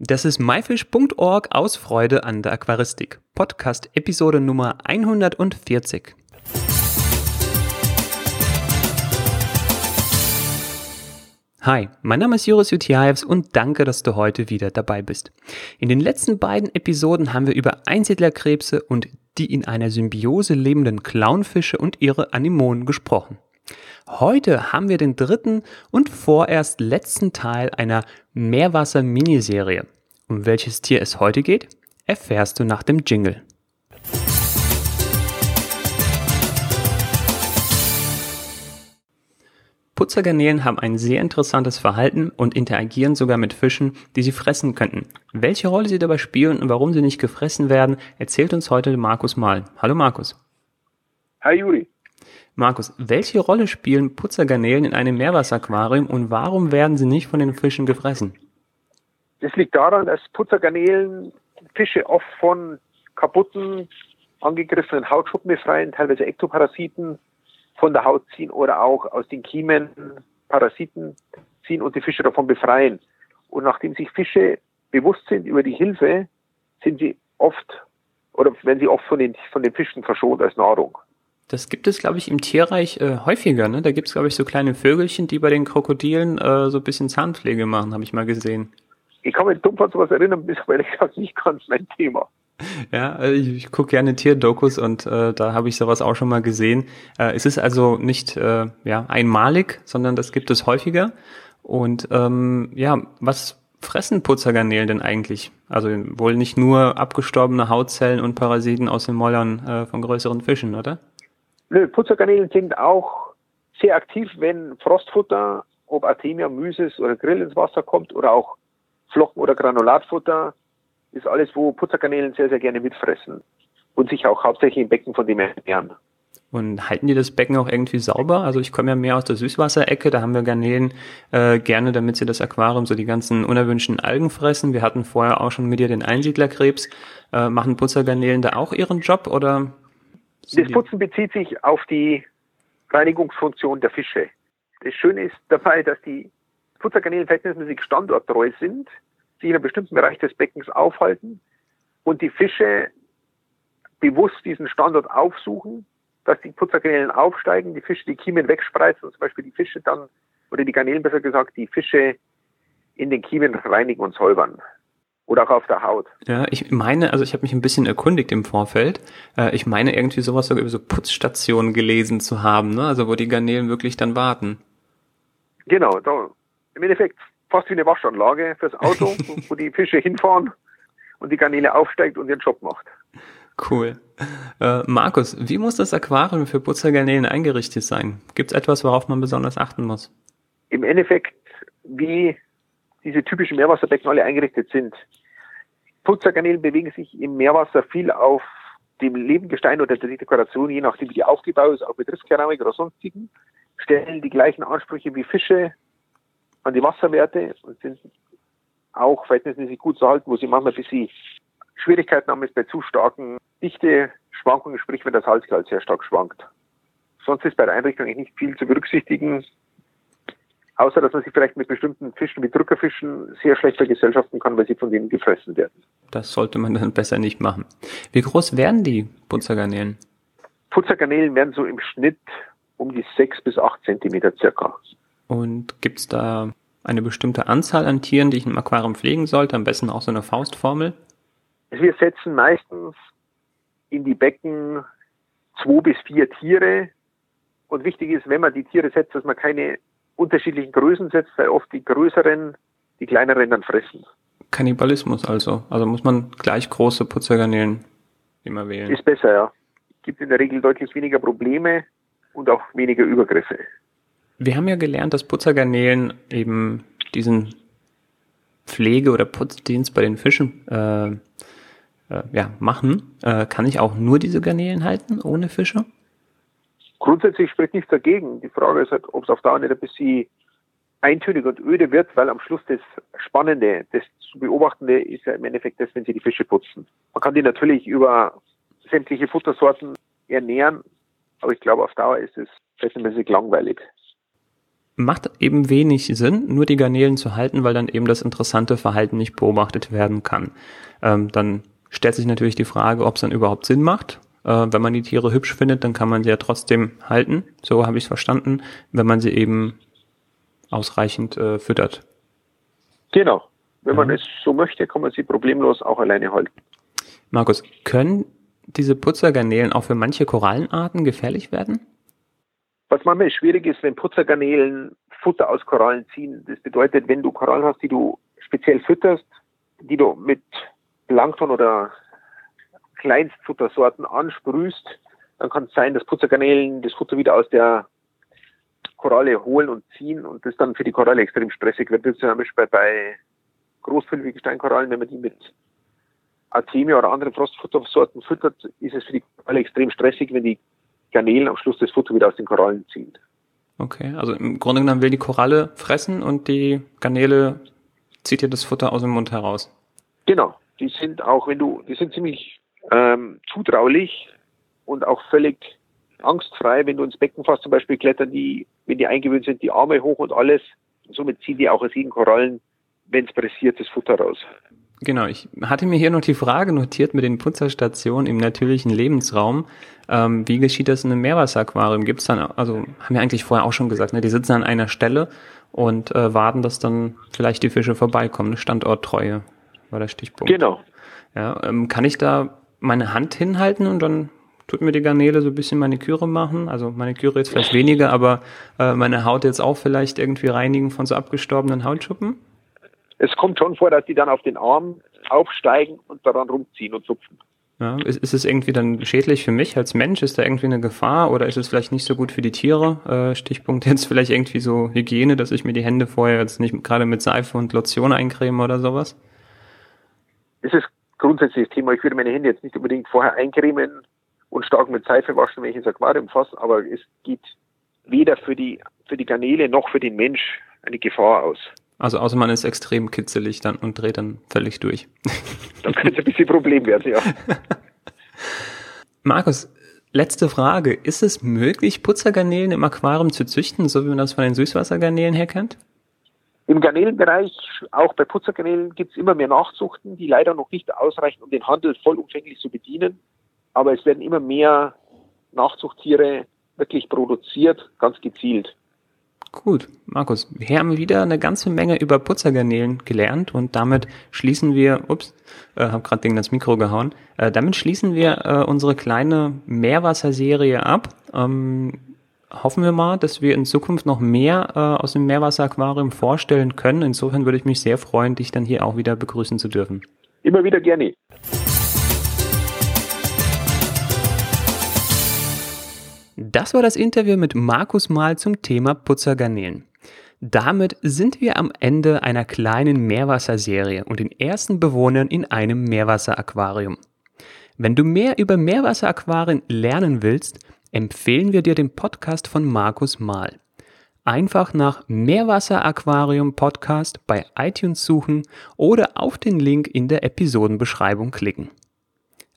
Das ist myfish.org aus Freude an der Aquaristik. Podcast Episode Nummer 140. Hi, mein Name ist Joris Jutjaevs und danke, dass du heute wieder dabei bist. In den letzten beiden Episoden haben wir über Einsiedlerkrebse und die in einer Symbiose lebenden Clownfische und ihre Anemonen gesprochen. Heute haben wir den dritten und vorerst letzten Teil einer Meerwasser-Miniserie. Um welches Tier es heute geht, erfährst du nach dem Jingle. Putzergarnelen haben ein sehr interessantes Verhalten und interagieren sogar mit Fischen, die sie fressen könnten. Welche Rolle sie dabei spielen und warum sie nicht gefressen werden, erzählt uns heute Markus Mal. Hallo Markus. Hi Juri. Markus, welche Rolle spielen Putzergarnelen in einem Meerwasseraquarium und warum werden sie nicht von den Fischen gefressen? Das liegt daran, dass Putzergarnelen Fische oft von kaputten, angegriffenen Hautschuppen befreien, teilweise Ektoparasiten von der Haut ziehen oder auch aus den Kiemen Parasiten ziehen und die Fische davon befreien. Und nachdem sich Fische bewusst sind über die Hilfe, sind sie oft oder werden sie oft von den, von den Fischen verschont als Nahrung. Das gibt es, glaube ich, im Tierreich äh, häufiger. Ne? Da gibt es, glaube ich, so kleine Vögelchen, die bei den Krokodilen äh, so ein bisschen Zahnpflege machen, habe ich mal gesehen. Ich kann mich dumm an sowas erinnern, ist aber ehrlich gesagt nicht ganz mein Thema. Ja, äh, ich, ich gucke gerne Tierdokus und äh, da habe ich sowas auch schon mal gesehen. Äh, es ist also nicht äh, ja, einmalig, sondern das gibt es häufiger. Und ähm, ja, was fressen Putzergarnelen denn eigentlich? Also wohl nicht nur abgestorbene Hautzellen und Parasiten aus den Mollern äh, von größeren Fischen, oder? Nö, Putzergarnelen sind auch sehr aktiv, wenn Frostfutter, ob Artemia, Mysis oder Grill ins Wasser kommt oder auch Flocken- oder Granulatfutter, ist alles, wo Putzergarnelen sehr, sehr gerne mitfressen und sich auch hauptsächlich im Becken von dem ernähren. Und halten die das Becken auch irgendwie sauber? Also ich komme ja mehr aus der Süßwasserecke, da haben wir Garnelen äh, gerne, damit sie das Aquarium so die ganzen unerwünschten Algen fressen. Wir hatten vorher auch schon mit dir den Einsiedlerkrebs. Äh, machen Putzergarnelen da auch ihren Job oder das Putzen bezieht sich auf die Reinigungsfunktion der Fische. Das Schöne ist dabei, dass die Putzergarnelen verhältnismäßig standorttreu sind, sich in einem bestimmten Bereich des Beckens aufhalten und die Fische bewusst diesen Standort aufsuchen, dass die Putzergarnelen aufsteigen, die Fische die Kiemen wegspreizen und zum Beispiel die Fische dann, oder die Garnelen besser gesagt, die Fische in den Kiemen reinigen und säubern oder auch auf der Haut. Ja, ich meine, also ich habe mich ein bisschen erkundigt im Vorfeld. Äh, ich meine irgendwie sowas sogar über so Putzstationen gelesen zu haben, ne? Also wo die Garnelen wirklich dann warten. Genau, da im Endeffekt fast wie eine Waschanlage fürs Auto, wo die Fische hinfahren und die Garnele aufsteigt und ihren Job macht. Cool. Äh, Markus, wie muss das Aquarium für Putzergarnelen eingerichtet sein? Gibt es etwas, worauf man besonders achten muss? Im Endeffekt, wie diese typischen Meerwasserbecken alle eingerichtet sind. Putzergarnelen bewegen sich im Meerwasser viel auf dem Lebengestein oder der Dekoration, je nachdem wie die aufgebaut ist, auch mit Risskeramik oder sonstigen, stellen die gleichen Ansprüche wie Fische an die Wasserwerte und sind auch verhältnismäßig gut zu halten, wo sie manchmal ein bisschen Schwierigkeiten haben ist bei zu starken Dichteschwankungen, sprich wenn das Salzgehalt sehr stark schwankt. Sonst ist bei der Einrichtung eigentlich nicht viel zu berücksichtigen. Außer, dass man sich vielleicht mit bestimmten Fischen wie Drückerfischen sehr schlecht vergesellschaften kann, weil sie von denen gefressen werden. Das sollte man dann besser nicht machen. Wie groß werden die Putzergarnelen? Putzergarnelen werden so im Schnitt um die sechs bis acht Zentimeter circa. Und gibt es da eine bestimmte Anzahl an Tieren, die ich im Aquarium pflegen sollte? Am besten auch so eine Faustformel? Wir setzen meistens in die Becken zwei bis vier Tiere. Und wichtig ist, wenn man die Tiere setzt, dass man keine unterschiedlichen Größen setzt, weil oft die größeren die kleineren dann fressen. Kannibalismus also. Also muss man gleich große Putzergarnelen immer wählen. Ist besser, ja. Gibt in der Regel deutlich weniger Probleme und auch weniger Übergriffe. Wir haben ja gelernt, dass Putzergarnelen eben diesen Pflege- oder Putzdienst bei den Fischen äh, äh, ja, machen. Äh, kann ich auch nur diese Garnelen halten, ohne Fische? Grundsätzlich spricht nichts dagegen. Die Frage ist halt, ob es auf Dauer nicht ein bisschen eintönig und öde wird, weil am Schluss das Spannende, das zu Beobachtende ist ja im Endeffekt das, wenn sie die Fische putzen. Man kann die natürlich über sämtliche Futtersorten ernähren, aber ich glaube, auf Dauer ist es verhältnismäßig langweilig. macht eben wenig Sinn, nur die Garnelen zu halten, weil dann eben das interessante Verhalten nicht beobachtet werden kann. Ähm, dann stellt sich natürlich die Frage, ob es dann überhaupt Sinn macht. Äh, wenn man die Tiere hübsch findet, dann kann man sie ja trotzdem halten. So habe ich es verstanden, wenn man sie eben ausreichend äh, füttert. Genau. Wenn man es so möchte, kann man sie problemlos auch alleine halten. Markus, können diese Putzergarnelen auch für manche Korallenarten gefährlich werden? Was manchmal schwierig ist, wenn Putzergarnelen Futter aus Korallen ziehen. Das bedeutet, wenn du Korallen hast, die du speziell fütterst, die du mit Plankton oder Kleinstfuttersorten ansprühst, dann kann es sein, dass Putzergarnelen das Futter wieder aus der Koralle holen und ziehen und das dann für die Koralle extrem stressig wird. Das ist zum Beispiel bei großfülligen Steinkorallen, wenn man die mit Artemia oder anderen Frostfuttersorten füttert, ist es für die Koralle extrem stressig, wenn die Garnelen am Schluss das Futter wieder aus den Korallen ziehen. Okay, also im Grunde genommen will die Koralle fressen und die Garnele zieht ihr das Futter aus dem Mund heraus. Genau, die sind auch, wenn du, die sind ziemlich ähm, zutraulich und auch völlig angstfrei. Wenn du ins Becken fährst, zum Beispiel klettern die, wenn die eingewöhnt sind, die Arme hoch und alles. somit ziehen die auch aus jeden Korallen, wenn es pressiert, das Futter raus. Genau, ich hatte mir hier noch die Frage notiert mit den Putzerstationen im natürlichen Lebensraum. Ähm, wie geschieht das in einem Meerwasseraquarium? Gibt es dann, also haben wir eigentlich vorher auch schon gesagt, ne, die sitzen an einer Stelle und äh, warten, dass dann vielleicht die Fische vorbeikommen. Eine Standorttreue war der Stichpunkt. Genau. Ja, ähm, kann ich da meine Hand hinhalten und dann tut mir die Garnele so ein bisschen Maniküre machen. Also Maniküre jetzt vielleicht weniger, aber äh, meine Haut jetzt auch vielleicht irgendwie reinigen von so abgestorbenen Hautschuppen? Es kommt schon vor, dass die dann auf den Arm aufsteigen und daran rumziehen und zupfen. Ja, ist, ist es irgendwie dann schädlich für mich als Mensch? Ist da irgendwie eine Gefahr oder ist es vielleicht nicht so gut für die Tiere? Äh, Stichpunkt jetzt vielleicht irgendwie so Hygiene, dass ich mir die Hände vorher jetzt nicht gerade mit Seife und Lotion eincreme oder sowas? Es ist grundsätzlich das Thema. Ich würde meine Hände jetzt nicht unbedingt vorher eincremen, und stark mit Seife waschen, wenn ich ins Aquarium fasse, aber es geht weder für die, für die Garnele noch für den Mensch eine Gefahr aus. Also außer man ist extrem kitzelig dann und dreht dann völlig durch. Dann könnte es ein bisschen Problem werden, ja. Markus, letzte Frage. Ist es möglich, Putzergarnelen im Aquarium zu züchten, so wie man das von den Süßwassergarnelen her kennt? Im Garnelenbereich, auch bei Putzergarnelen, gibt es immer mehr Nachzuchten, die leider noch nicht ausreichen, um den Handel vollumfänglich zu bedienen aber es werden immer mehr Nachzuchttiere wirklich produziert, ganz gezielt. Gut, Markus, hier haben wir wieder eine ganze Menge über Putzergarnelen gelernt und damit schließen wir, ups, äh, habe gerade gegen das Mikro gehauen, äh, damit schließen wir äh, unsere kleine Meerwasserserie ab. Ähm, hoffen wir mal, dass wir in Zukunft noch mehr äh, aus dem Meerwasseraquarium vorstellen können. Insofern würde ich mich sehr freuen, dich dann hier auch wieder begrüßen zu dürfen. Immer wieder gerne. Das war das Interview mit Markus Mahl zum Thema Putzergarnelen. Damit sind wir am Ende einer kleinen Meerwasserserie und den ersten Bewohnern in einem Meerwasseraquarium. Wenn du mehr über Meerwasseraquarien lernen willst, empfehlen wir dir den Podcast von Markus Mahl. Einfach nach Meerwasseraquarium Podcast bei iTunes suchen oder auf den Link in der Episodenbeschreibung klicken.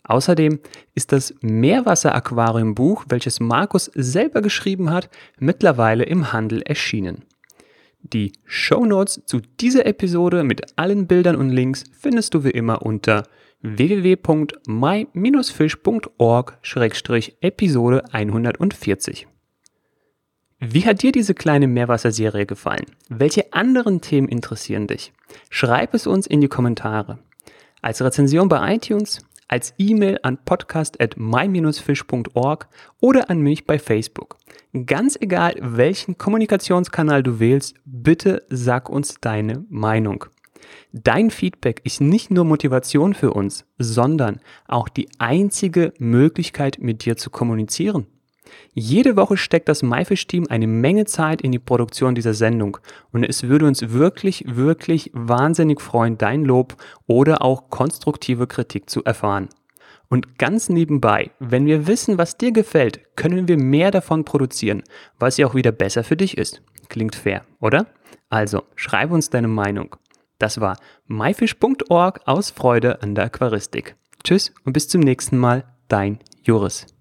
Außerdem ist das Meerwasseraquarium-Buch, welches Markus selber geschrieben hat, mittlerweile im Handel erschienen. Die Show Notes zu dieser Episode mit allen Bildern und Links findest du wie immer unter www.my-fish.org-episode 140. Wie hat dir diese kleine Meerwasserserie gefallen? Welche anderen Themen interessieren dich? Schreib es uns in die Kommentare. Als Rezension bei iTunes, als E-Mail an podcast at my-fish.org oder an mich bei Facebook. Ganz egal, welchen Kommunikationskanal du wählst, bitte sag uns deine Meinung. Dein Feedback ist nicht nur Motivation für uns, sondern auch die einzige Möglichkeit, mit dir zu kommunizieren. Jede Woche steckt das MyFish-Team eine Menge Zeit in die Produktion dieser Sendung und es würde uns wirklich, wirklich wahnsinnig freuen, dein Lob oder auch konstruktive Kritik zu erfahren. Und ganz nebenbei, wenn wir wissen, was dir gefällt, können wir mehr davon produzieren, was ja auch wieder besser für dich ist. Klingt fair, oder? Also, schreib uns deine Meinung. Das war myfish.org aus Freude an der Aquaristik. Tschüss und bis zum nächsten Mal, dein Joris.